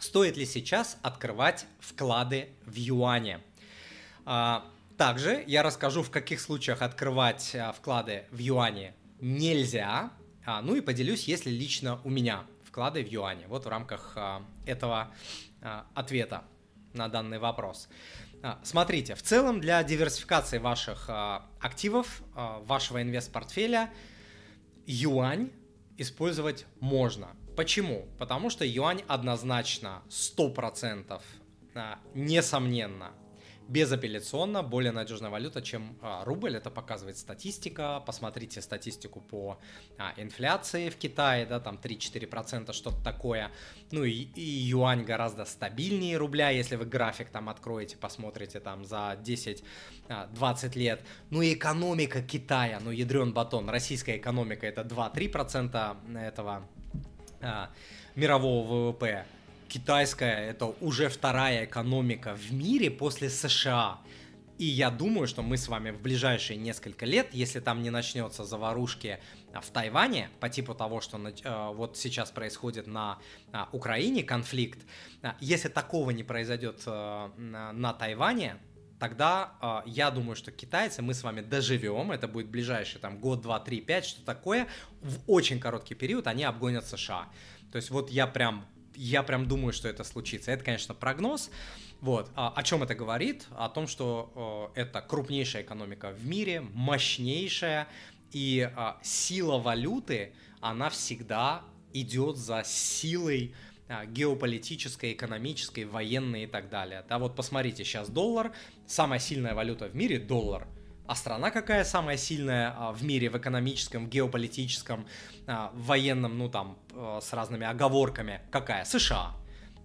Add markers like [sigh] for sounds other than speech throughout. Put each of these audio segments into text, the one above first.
Стоит ли сейчас открывать вклады в юане? А, также я расскажу, в каких случаях открывать а, вклады в юане нельзя. А, ну и поделюсь, если лично у меня вклады в юане. Вот в рамках этого ответа на данный вопрос. Смотрите, в целом для диверсификации ваших активов, вашего инвест-портфеля, юань использовать можно. Почему? Потому что юань однозначно 100% несомненно безапелляционно более надежная валюта, чем а, рубль. Это показывает статистика. Посмотрите статистику по а, инфляции в Китае, да, там 3-4%, что-то такое. Ну и, и юань гораздо стабильнее рубля, если вы график там откроете, посмотрите там за 10-20 а, лет. Ну и экономика Китая, ну ядрен батон. Российская экономика это 2-3% этого а, мирового ВВП китайская это уже вторая экономика в мире после США. И я думаю, что мы с вами в ближайшие несколько лет, если там не начнется заварушки а, в Тайване, по типу того, что э, вот сейчас происходит на Украине конфликт, если такого не произойдет на Тайване, тогда э, я думаю, что китайцы, мы с вами доживем, это будет ближайший там год, два, три, пять, что такое, в очень короткий период они обгонят США. То есть вот я прям я прям думаю, что это случится. Это, конечно, прогноз. Вот. А, о чем это говорит? О том, что э, это крупнейшая экономика в мире, мощнейшая, и э, сила валюты, она всегда идет за силой э, геополитической, экономической, военной и так далее. Да, вот посмотрите, сейчас доллар, самая сильная валюта в мире – доллар – а страна какая самая сильная а, в мире в экономическом, геополитическом, а, военном, ну там, а, с разными оговорками? Какая? США.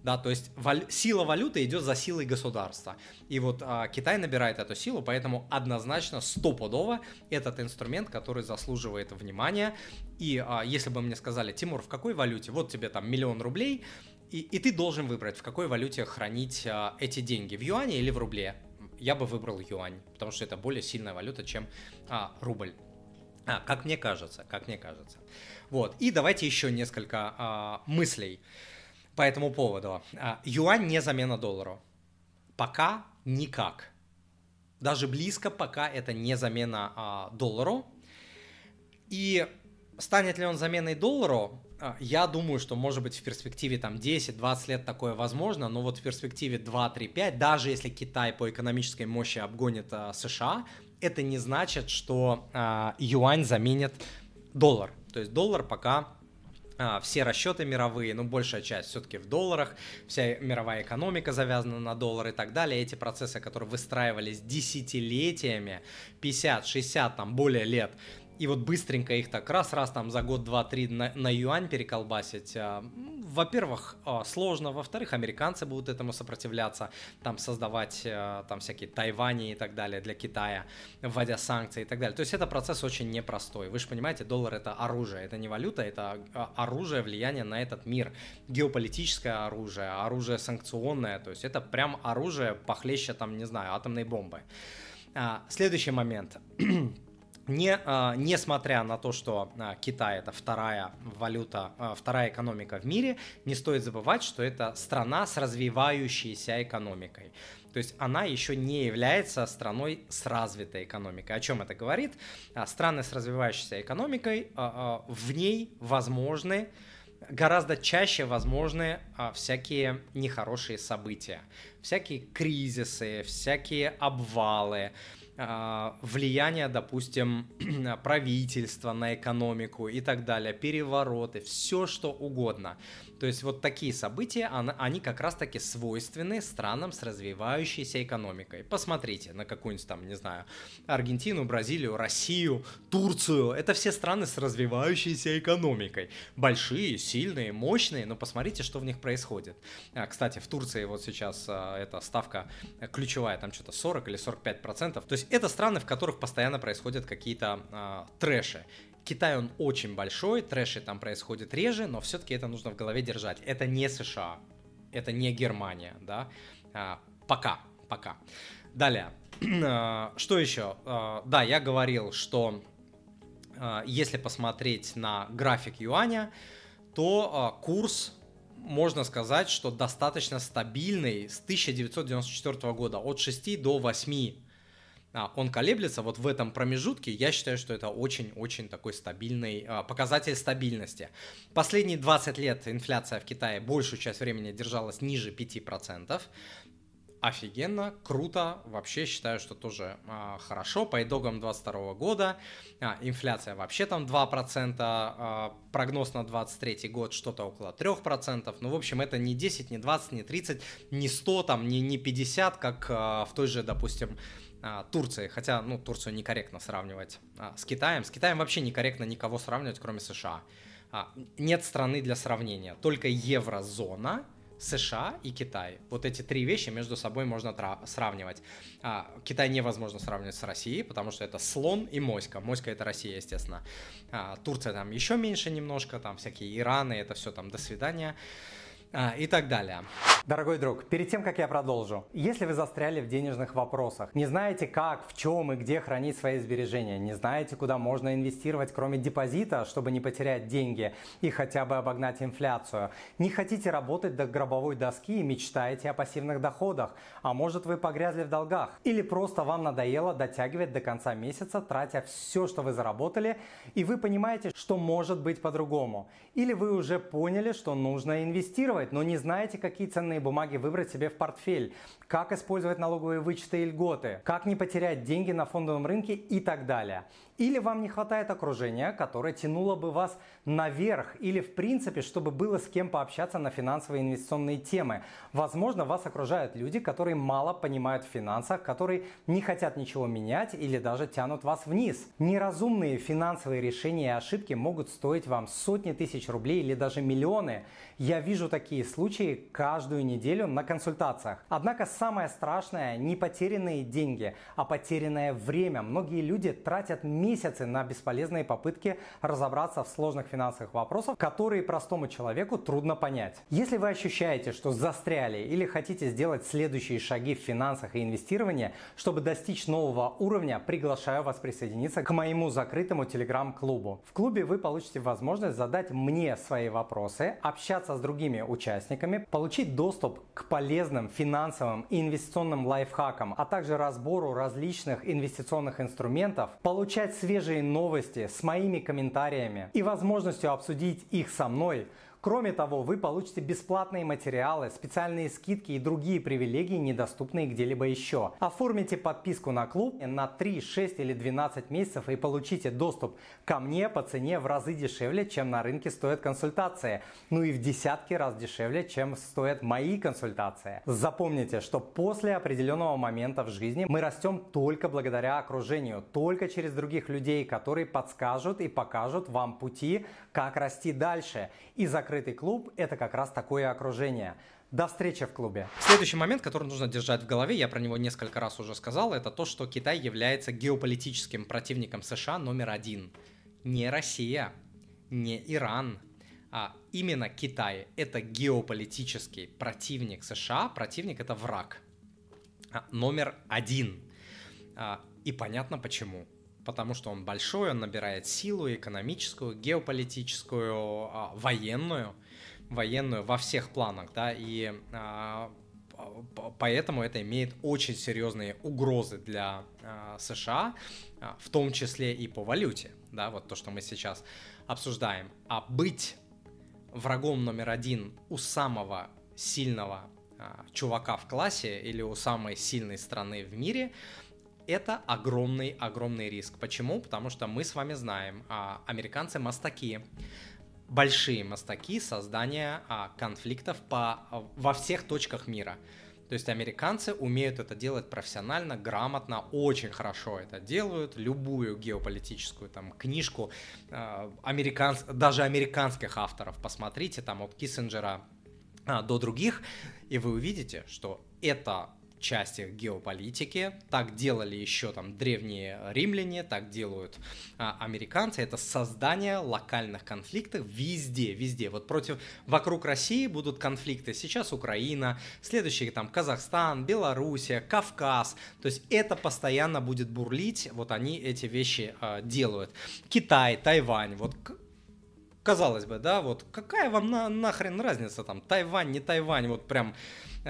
Да, то есть валь... сила валюты идет за силой государства. И вот а, Китай набирает эту силу, поэтому однозначно стопудово этот инструмент, который заслуживает внимания. И а, если бы мне сказали, Тимур, в какой валюте? Вот тебе там миллион рублей, и, и ты должен выбрать, в какой валюте хранить а, эти деньги, в юане или в рубле я бы выбрал юань, потому что это более сильная валюта, чем а, рубль. А, как мне кажется, как мне кажется. Вот, и давайте еще несколько а, мыслей по этому поводу. А, юань не замена доллару. Пока никак. Даже близко пока это не замена а, доллару. И станет ли он заменой доллару? А, я думаю, что может быть в перспективе там 10-20 лет такое возможно, но вот в перспективе 2-3-5, даже если Китай по экономической мощи обгонит а, США, это не значит, что а, юань заменит доллар. То есть доллар пока все расчеты мировые, ну большая часть все-таки в долларах, вся мировая экономика завязана на доллар и так далее. Эти процессы, которые выстраивались десятилетиями, 50, 60, там более лет, и вот быстренько их так раз-раз там за год, два, три на, на юань переколбасить, а, во-первых, а, сложно, во-вторых, американцы будут этому сопротивляться, там создавать а, там всякие Тайвани и так далее для Китая, вводя санкции и так далее. То есть это процесс очень непростой. Вы же понимаете, доллар это оружие, это не валюта, это оружие влияния на этот мир, геополитическое оружие, оружие санкционное, то есть это прям оружие похлеще там, не знаю, атомной бомбы. Следующий момент. [clears throat] Не, а, несмотря на то, что а, Китай это вторая валюта, а, вторая экономика в мире, не стоит забывать, что это страна с развивающейся экономикой. То есть она еще не является страной с развитой экономикой. О чем это говорит? Страны с развивающейся экономикой, в ней возможны гораздо чаще возможны всякие нехорошие события, всякие кризисы, всякие обвалы, влияние, допустим, [clears throat] правительства на экономику и так далее, перевороты, все что угодно. То есть вот такие события, они как раз-таки свойственны странам с развивающейся экономикой. Посмотрите на какую-нибудь там, не знаю, Аргентину, Бразилию, Россию, Турцию. Это все страны с развивающейся экономикой. Большие, сильные, мощные, но посмотрите, что в них происходит. А, кстати, в Турции вот сейчас а, эта ставка ключевая, там что-то 40 или 45 процентов. То есть это страны, в которых постоянно происходят какие-то а, трэши. Китай, он очень большой, трэши там происходит реже, но все-таки это нужно в голове держать. Это не США, это не Германия, да, а, пока, пока. Далее, [clears throat] а, что еще? А, да, я говорил, что а, если посмотреть на график юаня, то а, курс можно сказать, что достаточно стабильный с 1994 года, от 6 до 8 а, он колеблется вот в этом промежутке, я считаю, что это очень-очень такой стабильный а, показатель стабильности. Последние 20 лет инфляция в Китае большую часть времени держалась ниже 5%. Офигенно, круто, вообще считаю, что тоже а, хорошо. По итогам 2022 года а, инфляция вообще там 2%, а, прогноз на 2023 год что-то около 3%. Ну, в общем, это не 10, не 20, не 30, не 100, там, не, не 50, как а, в той же, допустим, а, Турции, хотя, ну, Турцию некорректно сравнивать а, с Китаем. С Китаем вообще некорректно никого сравнивать, кроме США. А, нет страны для сравнения, только еврозона, США и Китай. Вот эти три вещи между собой можно сравнивать. А, Китай невозможно сравнивать с Россией, потому что это слон и моська. Моська это Россия, естественно. А, Турция там еще меньше немножко, там всякие Ираны, это все там до свидания а, и так далее. Дорогой друг, перед тем, как я продолжу, если вы застряли в денежных вопросах, не знаете как, в чем и где хранить свои сбережения, не знаете, куда можно инвестировать, кроме депозита, чтобы не потерять деньги и хотя бы обогнать инфляцию, не хотите работать до гробовой доски и мечтаете о пассивных доходах, а может вы погрязли в долгах, или просто вам надоело дотягивать до конца месяца, тратя все, что вы заработали, и вы понимаете, что может быть по-другому, или вы уже поняли, что нужно инвестировать, но не знаете, какие ценные бумаги выбрать себе в портфель, как использовать налоговые вычеты и льготы, как не потерять деньги на фондовом рынке и так далее. Или вам не хватает окружения, которое тянуло бы вас наверх, или в принципе, чтобы было с кем пообщаться на финансовые инвестиционные темы. Возможно, вас окружают люди, которые мало понимают в финансах, которые не хотят ничего менять или даже тянут вас вниз. Неразумные финансовые решения и ошибки могут стоить вам сотни тысяч рублей или даже миллионы. Я вижу такие случаи каждую неделю на консультациях. Однако самое страшное не потерянные деньги, а потерянное время. Многие люди тратят месяцы на бесполезные попытки разобраться в сложных финансовых вопросах, которые простому человеку трудно понять. Если вы ощущаете, что застряли или хотите сделать следующие шаги в финансах и инвестировании, чтобы достичь нового уровня, приглашаю вас присоединиться к моему закрытому телеграм-клубу. В клубе вы получите возможность задать мне свои вопросы, общаться с другими участниками, получить доступ к полезным финансовым и инвестиционным лайфхакам, а также разбору различных инвестиционных инструментов, получать свежие новости с моими комментариями и возможностью обсудить их со мной – Кроме того, вы получите бесплатные материалы, специальные скидки и другие привилегии, недоступные где-либо еще. Оформите подписку на клуб на 3, 6 или 12 месяцев и получите доступ ко мне по цене в разы дешевле, чем на рынке стоят консультации. Ну и в десятки раз дешевле, чем стоят мои консультации. Запомните, что после определенного момента в жизни мы растем только благодаря окружению, только через других людей, которые подскажут и покажут вам пути, как расти дальше. И закрытый клуб – это как раз такое окружение. До встречи в клубе. Следующий момент, который нужно держать в голове, я про него несколько раз уже сказал, это то, что Китай является геополитическим противником США номер один. Не Россия, не Иран, а именно Китай. Это геополитический противник США, противник это враг. А, номер один. А, и понятно почему потому что он большой, он набирает силу экономическую, геополитическую, а, военную, военную во всех планах, да, и а, поэтому это имеет очень серьезные угрозы для а, США, в том числе и по валюте, да, вот то, что мы сейчас обсуждаем. А быть врагом номер один у самого сильного чувака в классе или у самой сильной страны в мире – это огромный-огромный риск. Почему? Потому что мы с вами знаем, а, американцы мастаки, большие мастаки создания а, конфликтов по, а, во всех точках мира. То есть американцы умеют это делать профессионально, грамотно, очень хорошо это делают. Любую геополитическую там книжку э, американс... даже американских авторов посмотрите, там от Киссинджера э, до других, и вы увидите, что это части геополитики. Так делали еще там древние римляне, так делают а, американцы. Это создание локальных конфликтов везде, везде. Вот против, вокруг России будут конфликты. Сейчас Украина, следующие там Казахстан, Белоруссия, Кавказ. То есть это постоянно будет бурлить. Вот они эти вещи а, делают. Китай, Тайвань. Вот казалось бы, да, вот какая вам на, нахрен разница там, Тайвань, не Тайвань, вот прям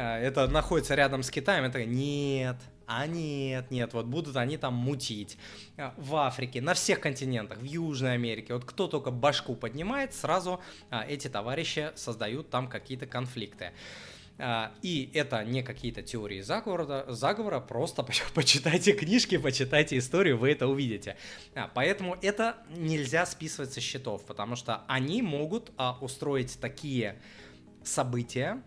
это находится рядом с Китаем, это нет, а нет, нет, вот будут они там мутить. Э, в Африке, на всех континентах, в Южной Америке, вот кто только башку поднимает, сразу а, эти товарищи создают там какие-то конфликты. А, и это не какие-то теории заговора, заговора, просто [laughs] почитайте книжки, почитайте историю, вы это увидите. А, поэтому это нельзя списывать со счетов, потому что они могут а, устроить такие события,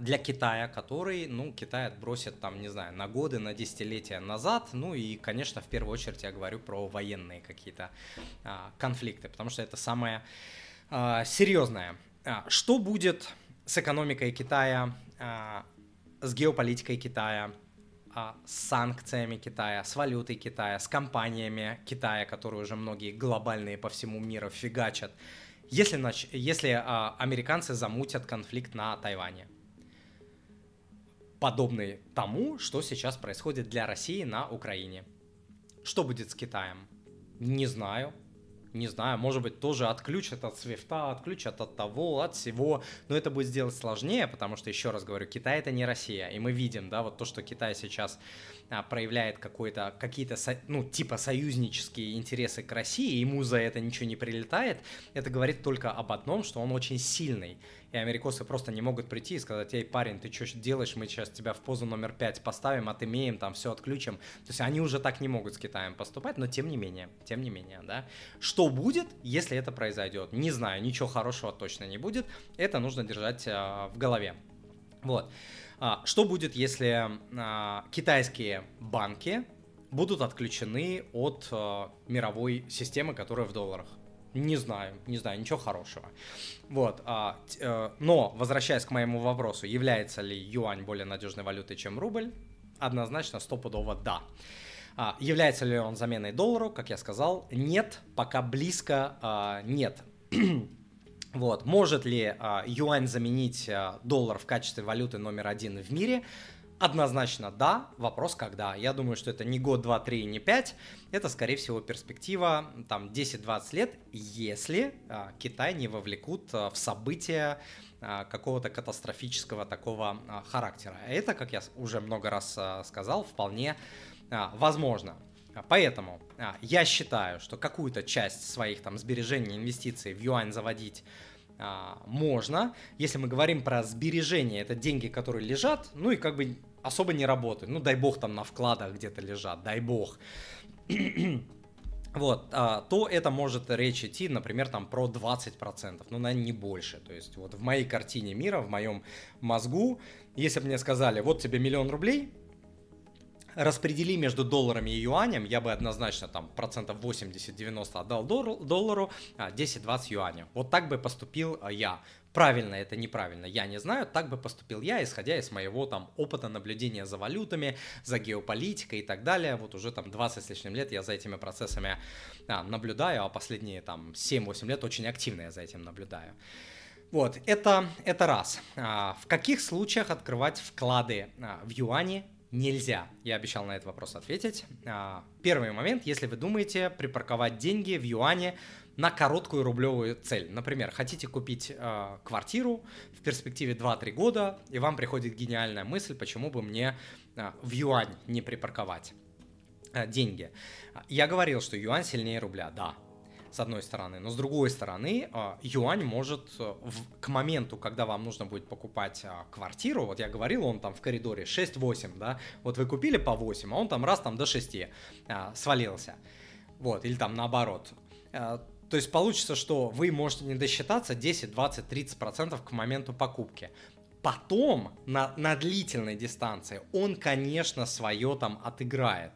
для Китая, который, ну, Китай отбросит там, не знаю, на годы, на десятилетия назад. Ну и, конечно, в первую очередь я говорю про военные какие-то а, конфликты, потому что это самое а, серьезное. А, что будет с экономикой Китая, а, с геополитикой Китая, а, с санкциями Китая, с валютой Китая, с компаниями Китая, которые уже многие глобальные по всему миру фигачат, если, если а, американцы замутят конфликт на Тайване. Подобный тому, что сейчас происходит для России на Украине. Что будет с Китаем? Не знаю не знаю, может быть, тоже отключат от свифта, отключат от того, от всего, но это будет сделать сложнее, потому что, еще раз говорю, Китай это не Россия, и мы видим, да, вот то, что Китай сейчас а, проявляет какой-то, какие-то, ну, типа союзнические интересы к России, ему за это ничего не прилетает, это говорит только об одном, что он очень сильный, и америкосы просто не могут прийти и сказать, эй, парень, ты что делаешь, мы сейчас тебя в позу номер пять поставим, отымеем, там все отключим. То есть они уже так не могут с Китаем поступать, но тем не менее, тем не менее, да. Что будет, если это произойдет? Не знаю, ничего хорошего точно не будет, это нужно держать а, в голове. Вот. А, что будет, если а, китайские банки будут отключены от а, мировой системы, которая в долларах? Не знаю, не знаю, ничего хорошего. Вот, а, э, но, возвращаясь к моему вопросу, является ли юань более надежной валютой, чем рубль? Однозначно, стопудово да. А, является ли он заменой доллару? Как я сказал, нет, пока близко а, нет. [clears throat] вот, может ли а, юань заменить а, доллар в качестве валюты номер один в мире? Однозначно да, вопрос когда. Я думаю, что это не год, два, три, не пять. Это, скорее всего, перспектива там 10-20 лет, если а, Китай не вовлекут а, в события а, какого-то катастрофического такого а, характера. Это, как я уже много раз а, сказал, вполне возможно. Поэтому а, я считаю, что какую-то часть своих там сбережений, инвестиций в юань заводить а, можно. Если мы говорим про сбережения, это деньги, которые лежат, ну и как бы особо не работают. Ну, дай бог, там на вкладах где-то лежат, дай бог. [clears throat] вот, а, то это может речь идти, например, там про 20%, ну, наверное, не больше. То есть вот в моей картине мира, в моем мозгу, если бы мне сказали, вот тебе миллион рублей, распредели между долларами и юанем, я бы однозначно там процентов 80-90 отдал доллару, 10-20 а юаней. Вот так бы поступил а, я. Правильно это неправильно, я не знаю, так бы поступил я, исходя из моего там опыта наблюдения за валютами, за геополитикой и так далее. Вот уже там 20 с лишним лет я за этими процессами а, наблюдаю, а последние там 7-8 лет очень активно я за этим наблюдаю. Вот, это, это раз. А, в каких случаях открывать вклады а, в юане нельзя? Я обещал на этот вопрос ответить. А, первый момент, если вы думаете припарковать деньги в юане на короткую рублевую цель. Например, хотите купить э, квартиру в перспективе 2-3 года, и вам приходит гениальная мысль, почему бы мне э, в юань не припарковать э, деньги. Я говорил, что юань сильнее рубля, да, с одной стороны. Но с другой стороны, юань может в, к моменту, когда вам нужно будет покупать квартиру, вот я говорил, он там в коридоре 6-8, да, вот вы купили по 8, а он там раз там до 6 свалился. Вот, или там наоборот то есть получится, что вы можете не досчитаться 10, 20, 30 процентов к моменту покупки. Потом на, на длительной дистанции он, конечно, свое там отыграет.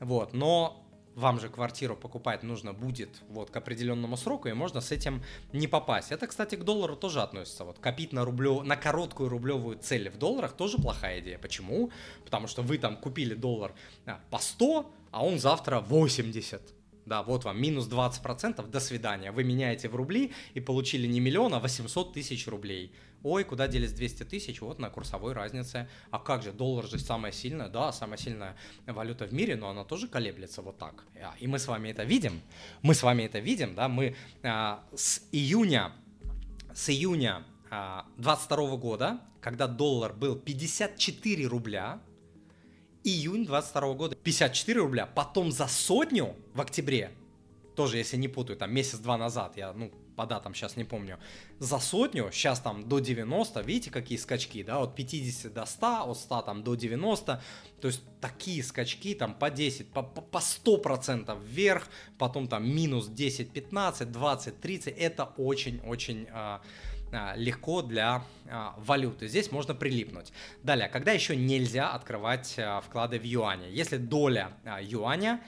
Вот, но вам же квартиру покупать нужно будет вот к определенному сроку, и можно с этим не попасть. Это, кстати, к доллару тоже относится. Вот копить на, рублев... на короткую рублевую цель в долларах тоже плохая идея. Почему? Потому что вы там купили доллар а, по 100, а он завтра 80 Да, вот вам минус 20%, до свидания. Вы меняете в рубли и получили не миллион, а 800 тысяч рублей. Ой, куда делись 200 тысяч? Вот на курсовой разнице. А как же, доллар же самая сильная, да, самая сильная валюта в мире, но она тоже колеблется вот так. А, и мы с вами это видим. Мы с вами это видим, да, мы а, с июня, с июня а, 22 года, когда доллар был 54 рубля, июнь 22 года 54 рубля, потом за сотню в октябре, тоже если не путаю, там месяц-два назад, я, ну, по датам сейчас не помню, за сотню, сейчас там до 90, видите, какие скачки, да, от 50 до 100, от 100 там до 90, то есть такие скачки там по 10, по, по, по 100% вверх, потом там минус 10, 15, 20, 30, это очень-очень а, а, легко для а, валюты. Здесь можно прилипнуть. Далее, когда еще нельзя открывать а, вклады в юане? Если доля юаня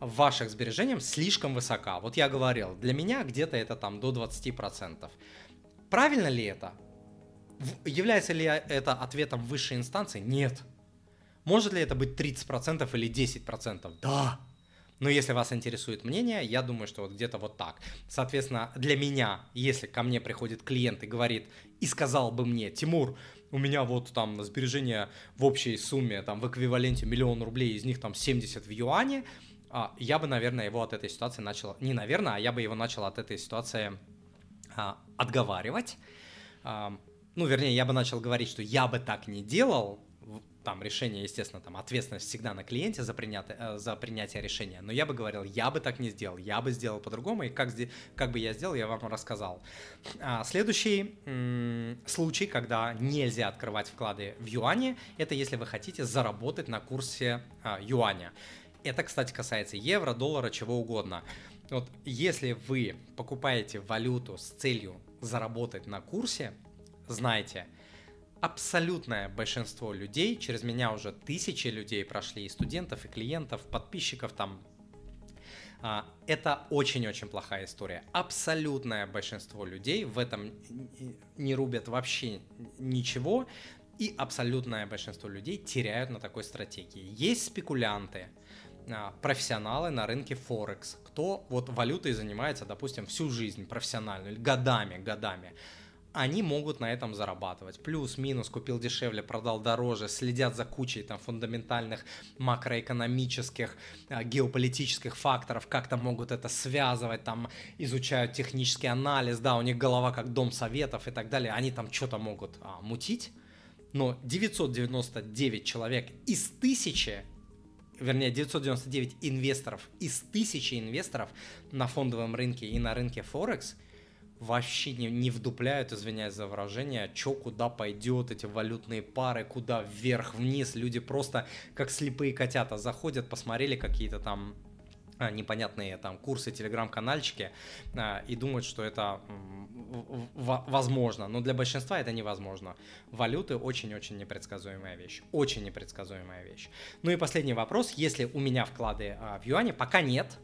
ваших сбережениях слишком высока. Вот я говорил, для меня где-то это там до 20%. Правильно ли это? Является ли это ответом высшей инстанции? Нет. Может ли это быть 30% или 10%? Да. Но если вас интересует мнение, я думаю, что вот где-то вот так. Соответственно, для меня, если ко мне приходит клиент и говорит, и сказал бы мне, Тимур, у меня вот там сбережения в общей сумме, там в эквиваленте миллион рублей, из них там 70 в юане, а, я бы, наверное, его от этой ситуации начал, не наверное, а я бы его начал от этой ситуации а, отговаривать. А, ну, вернее, я бы начал говорить, что я бы так не делал, там решение, естественно, там ответственность всегда на клиенте за, принятие, э, за принятие решения, но я бы говорил, я бы так не сделал, я бы сделал по-другому, и как, как бы я сделал, я вам рассказал. А, следующий случай, когда нельзя открывать вклады в юане, это если вы хотите заработать на курсе а, юаня. Это, кстати, касается евро, доллара, чего угодно. Вот если вы покупаете валюту с целью заработать на курсе, знайте – абсолютное большинство людей, через меня уже тысячи людей прошли, и студентов, и клиентов, подписчиков там, а, это очень-очень плохая история. Абсолютное большинство людей в этом не рубят вообще ничего, и абсолютное большинство людей теряют на такой стратегии. Есть спекулянты, профессионалы на рынке Форекс, кто вот валютой занимается, допустим, всю жизнь профессионально, годами, годами они могут на этом зарабатывать. Плюс-минус, купил дешевле, продал дороже, следят за кучей там фундаментальных макроэкономических, э, геополитических факторов, как там могут это связывать, там изучают технический анализ, да, у них голова как дом советов и так далее, они там что-то могут а, мутить, но 999 человек из тысячи вернее, 999 инвесторов из тысячи инвесторов на фондовом рынке и на рынке Форекс – вообще не, не вдупляют, извиняюсь за выражение, что куда пойдет, эти валютные пары, куда вверх, вниз. Люди просто как слепые котята заходят, посмотрели какие-то там непонятные там курсы, телеграм-канальчики а, и думают, что это возможно, но для большинства это невозможно. Валюты очень-очень непредсказуемая вещь, очень непредсказуемая вещь. Ну и последний вопрос, если у меня вклады а, в юане, пока нет,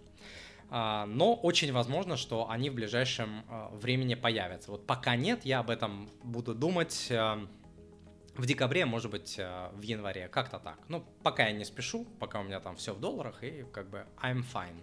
а, но очень возможно, что они в ближайшем а, времени появятся. Вот пока нет, я об этом буду думать а, в декабре, может быть, в январе, как-то так. Ну, пока я не спешу, пока у меня там все в долларах, и как бы I'm fine.